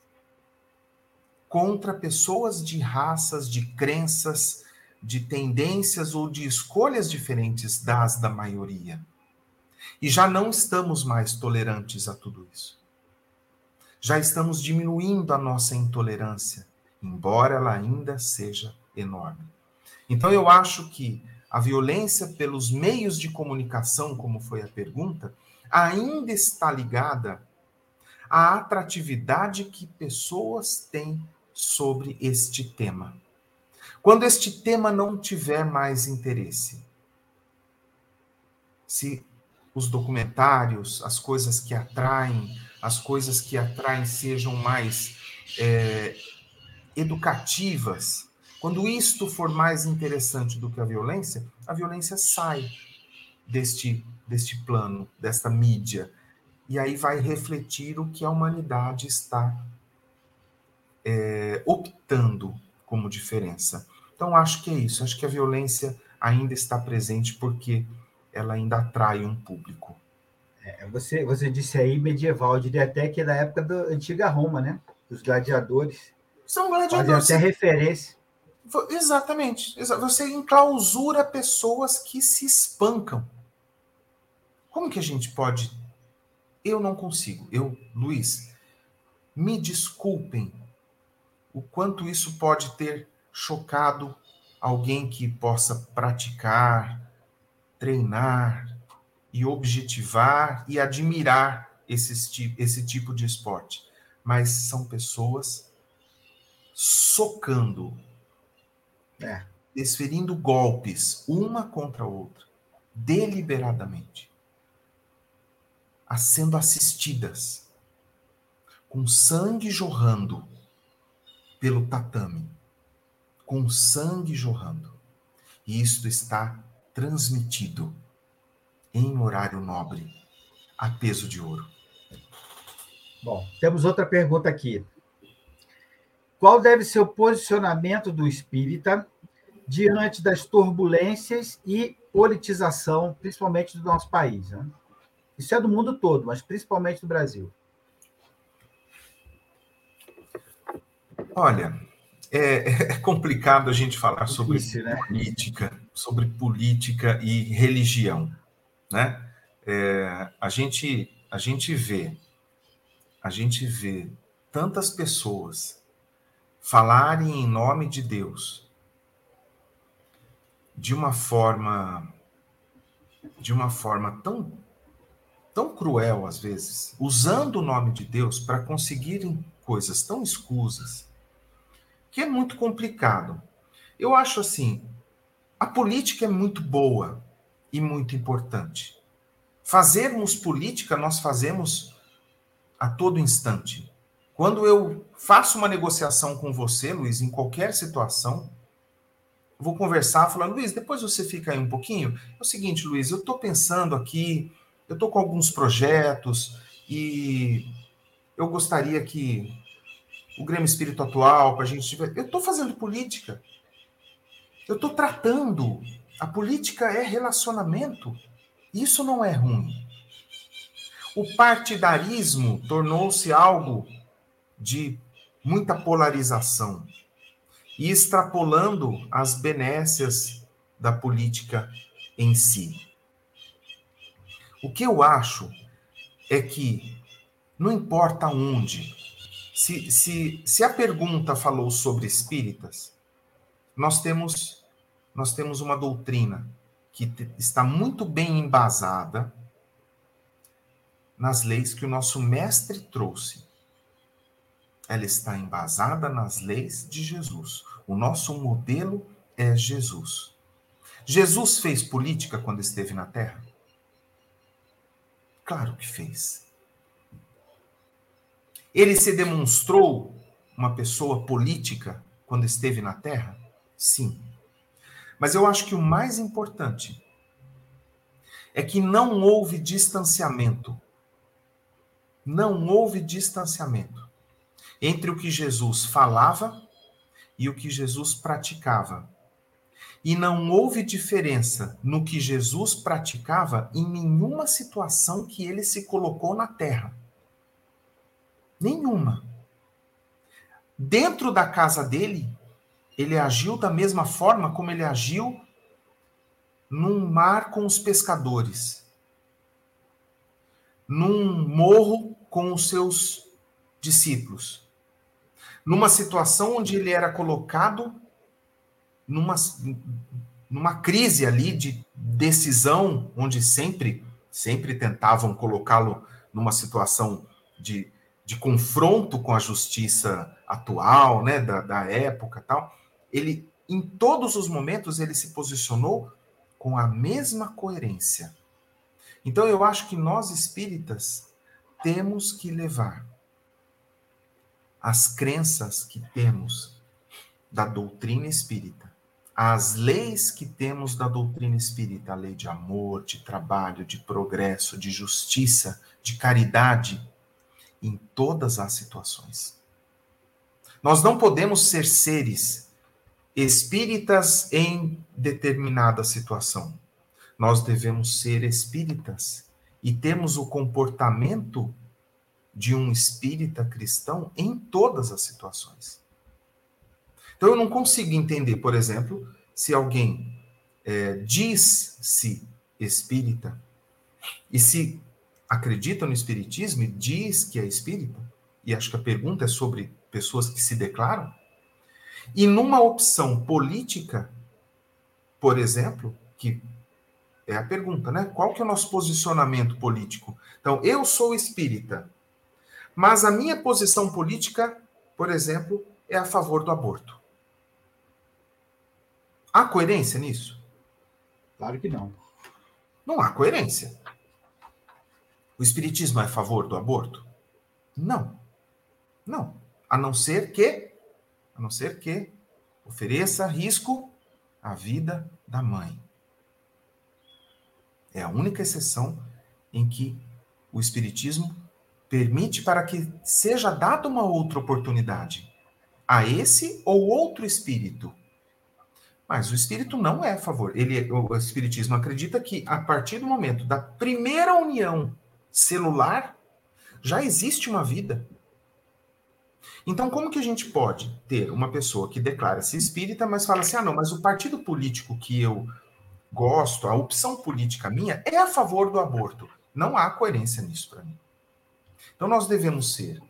contra pessoas de raças, de crenças, de tendências ou de escolhas diferentes das da maioria. E já não estamos mais tolerantes a tudo isso. Já estamos diminuindo a nossa intolerância, embora ela ainda seja enorme. Então eu acho que a violência pelos meios de comunicação, como foi a pergunta, ainda está ligada à atratividade que pessoas têm sobre este tema. Quando este tema não tiver mais interesse, se os documentários, as coisas que atraem, as coisas que atraem sejam mais é, educativas, quando isto for mais interessante do que a violência, a violência sai deste, deste plano, desta mídia. E aí vai refletir o que a humanidade está é, optando como diferença. Então, acho que é isso. Acho que a violência ainda está presente porque ela ainda atrai um público. É, você, você disse aí medieval, eu diria até que é da época da antiga Roma, né? Dos gladiadores. São gladiadores. Fazem até referência. Exatamente. Você enclausura pessoas que se espancam. Como que a gente pode. Eu não consigo. Eu, Luiz, me desculpem o quanto isso pode ter chocado alguém que possa praticar treinar e objetivar e admirar esse, esse tipo de esporte. Mas são pessoas socando, é. desferindo golpes uma contra a outra, deliberadamente, sendo assistidas, com sangue jorrando pelo tatame, com sangue jorrando. E isto está transmitido em horário nobre a peso de ouro. Bom, temos outra pergunta aqui. Qual deve ser o posicionamento do espírita diante das turbulências e politização, principalmente do nosso país? Né? Isso é do mundo todo, mas principalmente do Brasil. Olha, é, é complicado a gente falar sobre Difícil, né? política, sobre política e religião, né? É, a gente a gente vê a gente vê tantas pessoas falarem em nome de Deus de uma forma de uma forma tão tão cruel às vezes, usando o nome de Deus para conseguirem coisas tão escusas, que é muito complicado. Eu acho assim, a política é muito boa e muito importante. Fazermos política, nós fazemos a todo instante. Quando eu faço uma negociação com você, Luiz, em qualquer situação, vou conversar, falar, Luiz, depois você fica aí um pouquinho. É o seguinte, Luiz, eu estou pensando aqui, eu estou com alguns projetos e eu gostaria que o Grêmio Espírito Atual, para a gente. Eu estou fazendo política. Eu estou tratando. A política é relacionamento. Isso não é ruim. O partidarismo tornou-se algo de muita polarização e extrapolando as benécias da política em si. O que eu acho é que não importa onde, se, se, se a pergunta falou sobre espíritas, nós temos nós temos uma doutrina que está muito bem embasada nas leis que o nosso mestre trouxe. Ela está embasada nas leis de Jesus. O nosso modelo é Jesus. Jesus fez política quando esteve na Terra? Claro que fez. Ele se demonstrou uma pessoa política quando esteve na Terra? Sim. Mas eu acho que o mais importante é que não houve distanciamento. Não houve distanciamento entre o que Jesus falava e o que Jesus praticava. E não houve diferença no que Jesus praticava em nenhuma situação que ele se colocou na terra. Nenhuma. Dentro da casa dele, ele agiu da mesma forma como ele agiu num mar com os pescadores, num morro com os seus discípulos, numa situação onde ele era colocado numa, numa crise ali de decisão, onde sempre sempre tentavam colocá-lo numa situação de, de confronto com a justiça atual, né, da, da época tal ele em todos os momentos ele se posicionou com a mesma coerência. Então eu acho que nós espíritas temos que levar as crenças que temos da doutrina espírita, as leis que temos da doutrina espírita, a lei de amor, de trabalho, de progresso, de justiça, de caridade, em todas as situações. Nós não podemos ser seres espíritas em determinada situação. Nós devemos ser espíritas e temos o comportamento de um espírita cristão em todas as situações. Então eu não consigo entender, por exemplo, se alguém é, diz-se espírita e se acredita no espiritismo e diz que é espírita, e acho que a pergunta é sobre pessoas que se declaram, e numa opção política, por exemplo, que é a pergunta, né? Qual que é o nosso posicionamento político? Então, eu sou espírita, mas a minha posição política, por exemplo, é a favor do aborto. Há coerência nisso? Claro que não. Não há coerência. O espiritismo é a favor do aborto? Não. Não. A não ser que a não ser que ofereça risco à vida da mãe. É a única exceção em que o Espiritismo permite para que seja dada uma outra oportunidade a esse ou outro espírito. Mas o espírito não é a favor. Ele, o espiritismo acredita que a partir do momento da primeira união celular já existe uma vida. Então, como que a gente pode ter uma pessoa que declara-se espírita, mas fala assim: ah, não, mas o partido político que eu gosto, a opção política minha é a favor do aborto? Não há coerência nisso para mim. Então, nós devemos ser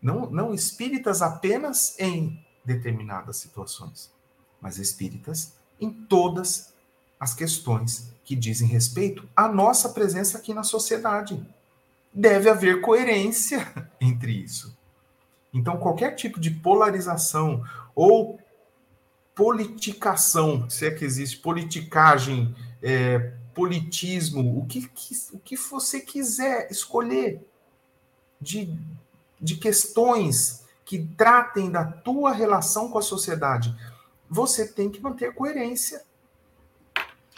não, não espíritas apenas em determinadas situações, mas espíritas em todas as questões que dizem respeito à nossa presença aqui na sociedade. Deve haver coerência entre isso. Então, qualquer tipo de polarização ou politicação, se é que existe politicagem, é, politismo, o que, o que você quiser escolher de, de questões que tratem da tua relação com a sociedade, você tem que manter coerência.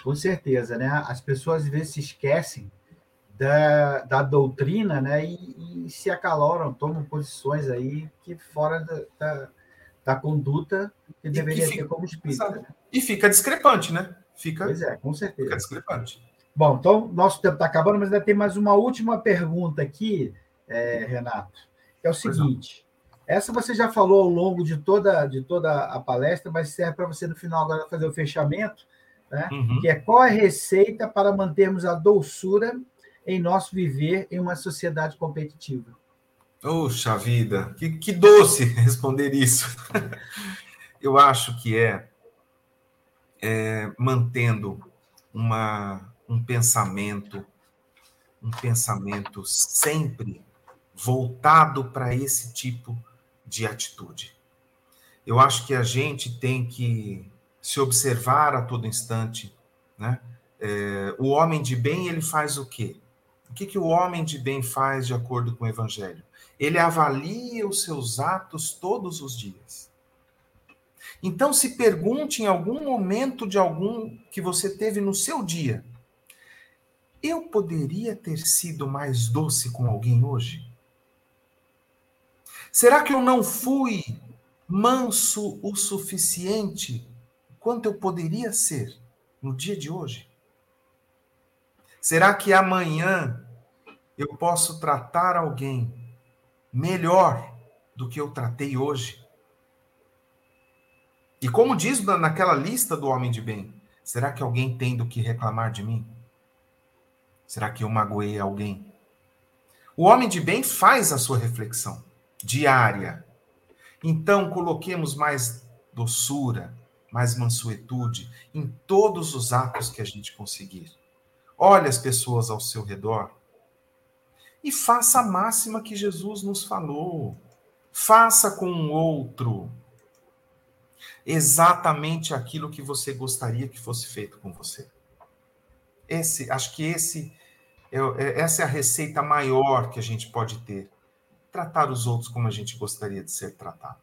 Com certeza, né? As pessoas às vezes se esquecem da, da doutrina, né? E, e, se acaloram, tomam posições aí que fora da, da, da conduta que deveria que ter como espírita. Né? E fica discrepante, né? Fica, pois é, com certeza. Fica discrepante. Bom, então nosso tempo está acabando, mas ainda tem mais uma última pergunta aqui, é, Renato, que é o seguinte. Essa você já falou ao longo de toda, de toda a palestra, mas serve para você no final agora fazer o fechamento, né? Uhum. que é qual a receita para mantermos a doçura em nosso viver em uma sociedade competitiva. Poxa vida, que, que doce responder isso. Eu acho que é é, mantendo uma, um pensamento, um pensamento sempre voltado para esse tipo de atitude. Eu acho que a gente tem que se observar a todo instante, né? É, o homem de bem ele faz o quê? O que, que o homem de bem faz de acordo com o Evangelho? Ele avalia os seus atos todos os dias. Então se pergunte em algum momento de algum que você teve no seu dia, eu poderia ter sido mais doce com alguém hoje? Será que eu não fui manso o suficiente quanto eu poderia ser no dia de hoje? Será que amanhã eu posso tratar alguém melhor do que eu tratei hoje? E como diz naquela lista do homem de bem, será que alguém tem do que reclamar de mim? Será que eu magoei alguém? O homem de bem faz a sua reflexão diária. Então, coloquemos mais doçura, mais mansuetude em todos os atos que a gente conseguir. Olhe as pessoas ao seu redor e faça a máxima que Jesus nos falou. Faça com o outro exatamente aquilo que você gostaria que fosse feito com você. Esse, acho que esse é, é, essa é a receita maior que a gente pode ter. Tratar os outros como a gente gostaria de ser tratado.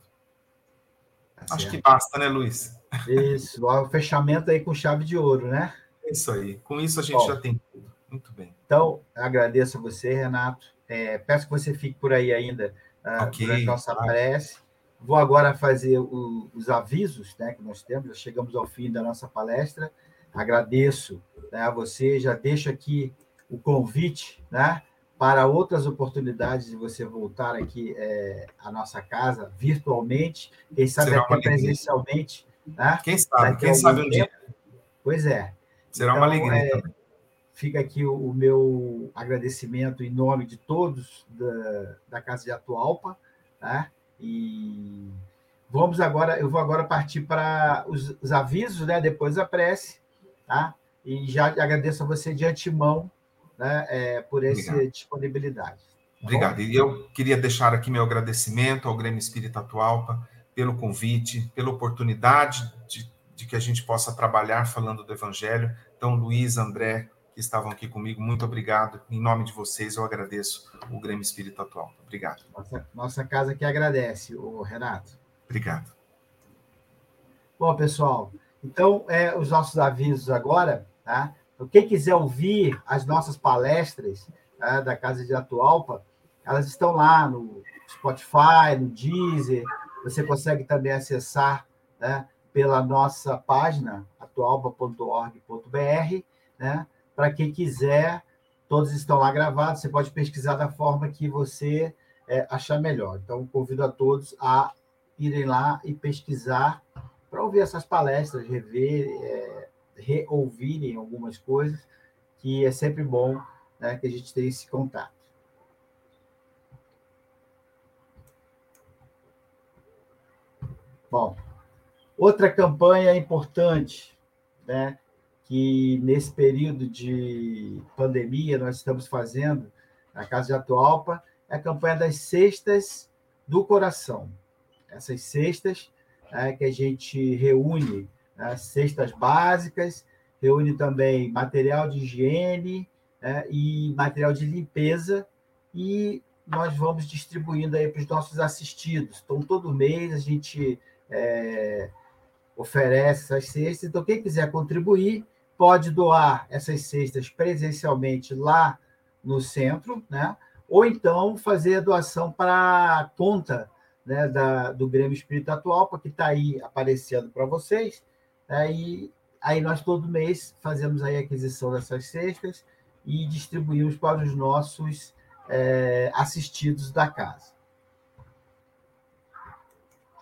Tá acho que basta, né, Luiz? Isso, o fechamento aí com chave de ouro, né? Isso aí. Com isso a gente Bom, já tem tudo. Muito bem. Então, agradeço a você, Renato. É, peço que você fique por aí ainda uh, okay, durante a nossa claro. prece. Vou agora fazer o, os avisos né, que nós temos, já chegamos ao fim da nossa palestra. Agradeço né, a você, já deixo aqui o convite né, para outras oportunidades de você voltar aqui é, à nossa casa virtualmente, quem sabe Será até presencialmente. Né, quem sabe, quem sabe um dia. Pois é. Será então, uma alegria é, também. Fica aqui o, o, meu agradecimento em nome de todos da, da Casa de Atualpa, né? E vamos agora, eu vou agora partir para os, os avisos, né? Depois a prece, tá? E já agradeço a você de antemão, né? É, por essa Obrigado. disponibilidade. Tá Obrigado. E eu queria deixar aqui meu agradecimento ao Grêmio Espírita Atualpa pelo convite, pela oportunidade de, de que a gente possa trabalhar falando do Evangelho. Então, Luiz, André, que estavam aqui comigo. Muito obrigado. Em nome de vocês, eu agradeço o Grêmio Espírito Atual. Obrigado. Nossa, nossa casa que agradece, o Renato. Obrigado. Bom, pessoal, então, é, os nossos avisos agora, tá? Então, quem quiser ouvir as nossas palestras tá? da Casa de Atualpa, elas estão lá no Spotify, no Deezer, você consegue também acessar né, pela nossa página atualpa.org.br, né? para quem quiser, todos estão lá gravados, você pode pesquisar da forma que você é, achar melhor. Então, convido a todos a irem lá e pesquisar para ouvir essas palestras, rever, é, reouvirem algumas coisas, que é sempre bom né, que a gente tenha esse contato. Bom, outra campanha importante, né, que nesse período de pandemia nós estamos fazendo na Casa de Atualpa, é a campanha das cestas do coração. Essas cestas é, que a gente reúne, né, cestas básicas, reúne também material de higiene é, e material de limpeza, e nós vamos distribuindo aí para os nossos assistidos. Então, todo mês a gente é, oferece essas cestas. Então, quem quiser contribuir, pode doar essas cestas presencialmente lá no centro, né? ou então fazer a doação para a conta né, da, do Grêmio Espírito Atual, que está aí aparecendo para vocês. Né? E aí nós todo mês fazemos aí a aquisição dessas cestas e distribuímos para os nossos é, assistidos da casa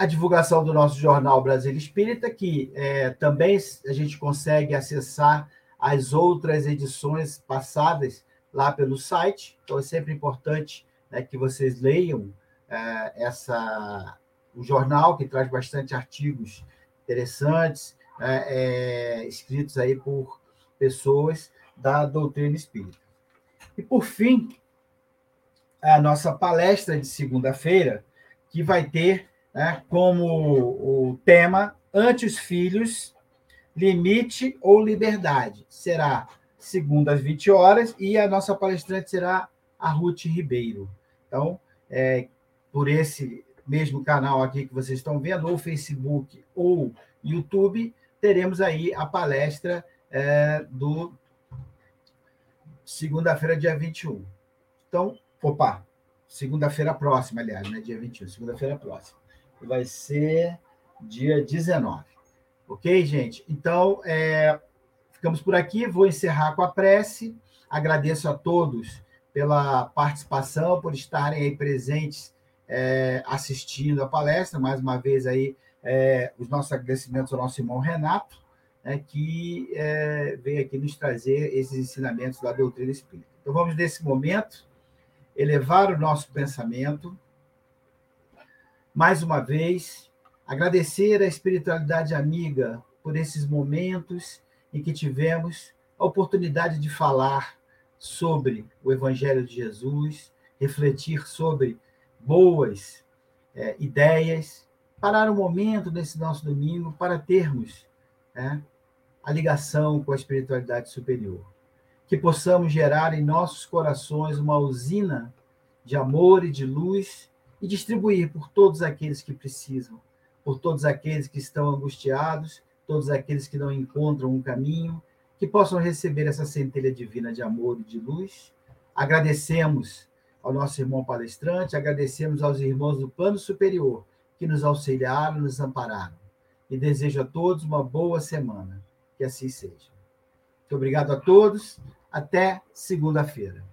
a divulgação do nosso jornal Brasil Espírita, que é, também a gente consegue acessar as outras edições passadas lá pelo site. Então é sempre importante né, que vocês leiam é, essa o jornal que traz bastante artigos interessantes, é, é, escritos aí por pessoas da doutrina espírita. E, por fim, a nossa palestra de segunda-feira, que vai ter né, como o tema Ante os Filhos, Limite ou Liberdade. Será segunda às 20 horas e a nossa palestrante será a Ruth Ribeiro. Então, é, por esse mesmo canal aqui que vocês estão vendo, ou Facebook ou YouTube, teremos aí a palestra é, do segunda-feira, dia 21. Então, opa, segunda-feira próxima, aliás, né? Dia 21, segunda-feira próxima. Vai ser dia 19. Ok, gente? Então, é, ficamos por aqui. Vou encerrar com a prece. Agradeço a todos pela participação, por estarem aí presentes é, assistindo a palestra. Mais uma vez aí, é, os nossos agradecimentos ao nosso irmão Renato, né, que é, veio aqui nos trazer esses ensinamentos da doutrina espírita. Então, vamos, nesse momento, elevar o nosso pensamento, mais uma vez, agradecer a espiritualidade amiga por esses momentos em que tivemos a oportunidade de falar sobre o Evangelho de Jesus, refletir sobre boas é, ideias, parar um momento nesse nosso domingo para termos é, a ligação com a espiritualidade superior. Que possamos gerar em nossos corações uma usina de amor e de luz e distribuir por todos aqueles que precisam, por todos aqueles que estão angustiados, todos aqueles que não encontram um caminho, que possam receber essa centelha divina de amor e de luz. Agradecemos ao nosso irmão palestrante, agradecemos aos irmãos do plano superior que nos auxiliaram, nos ampararam. E desejo a todos uma boa semana. Que assim seja. Muito obrigado a todos. Até segunda-feira.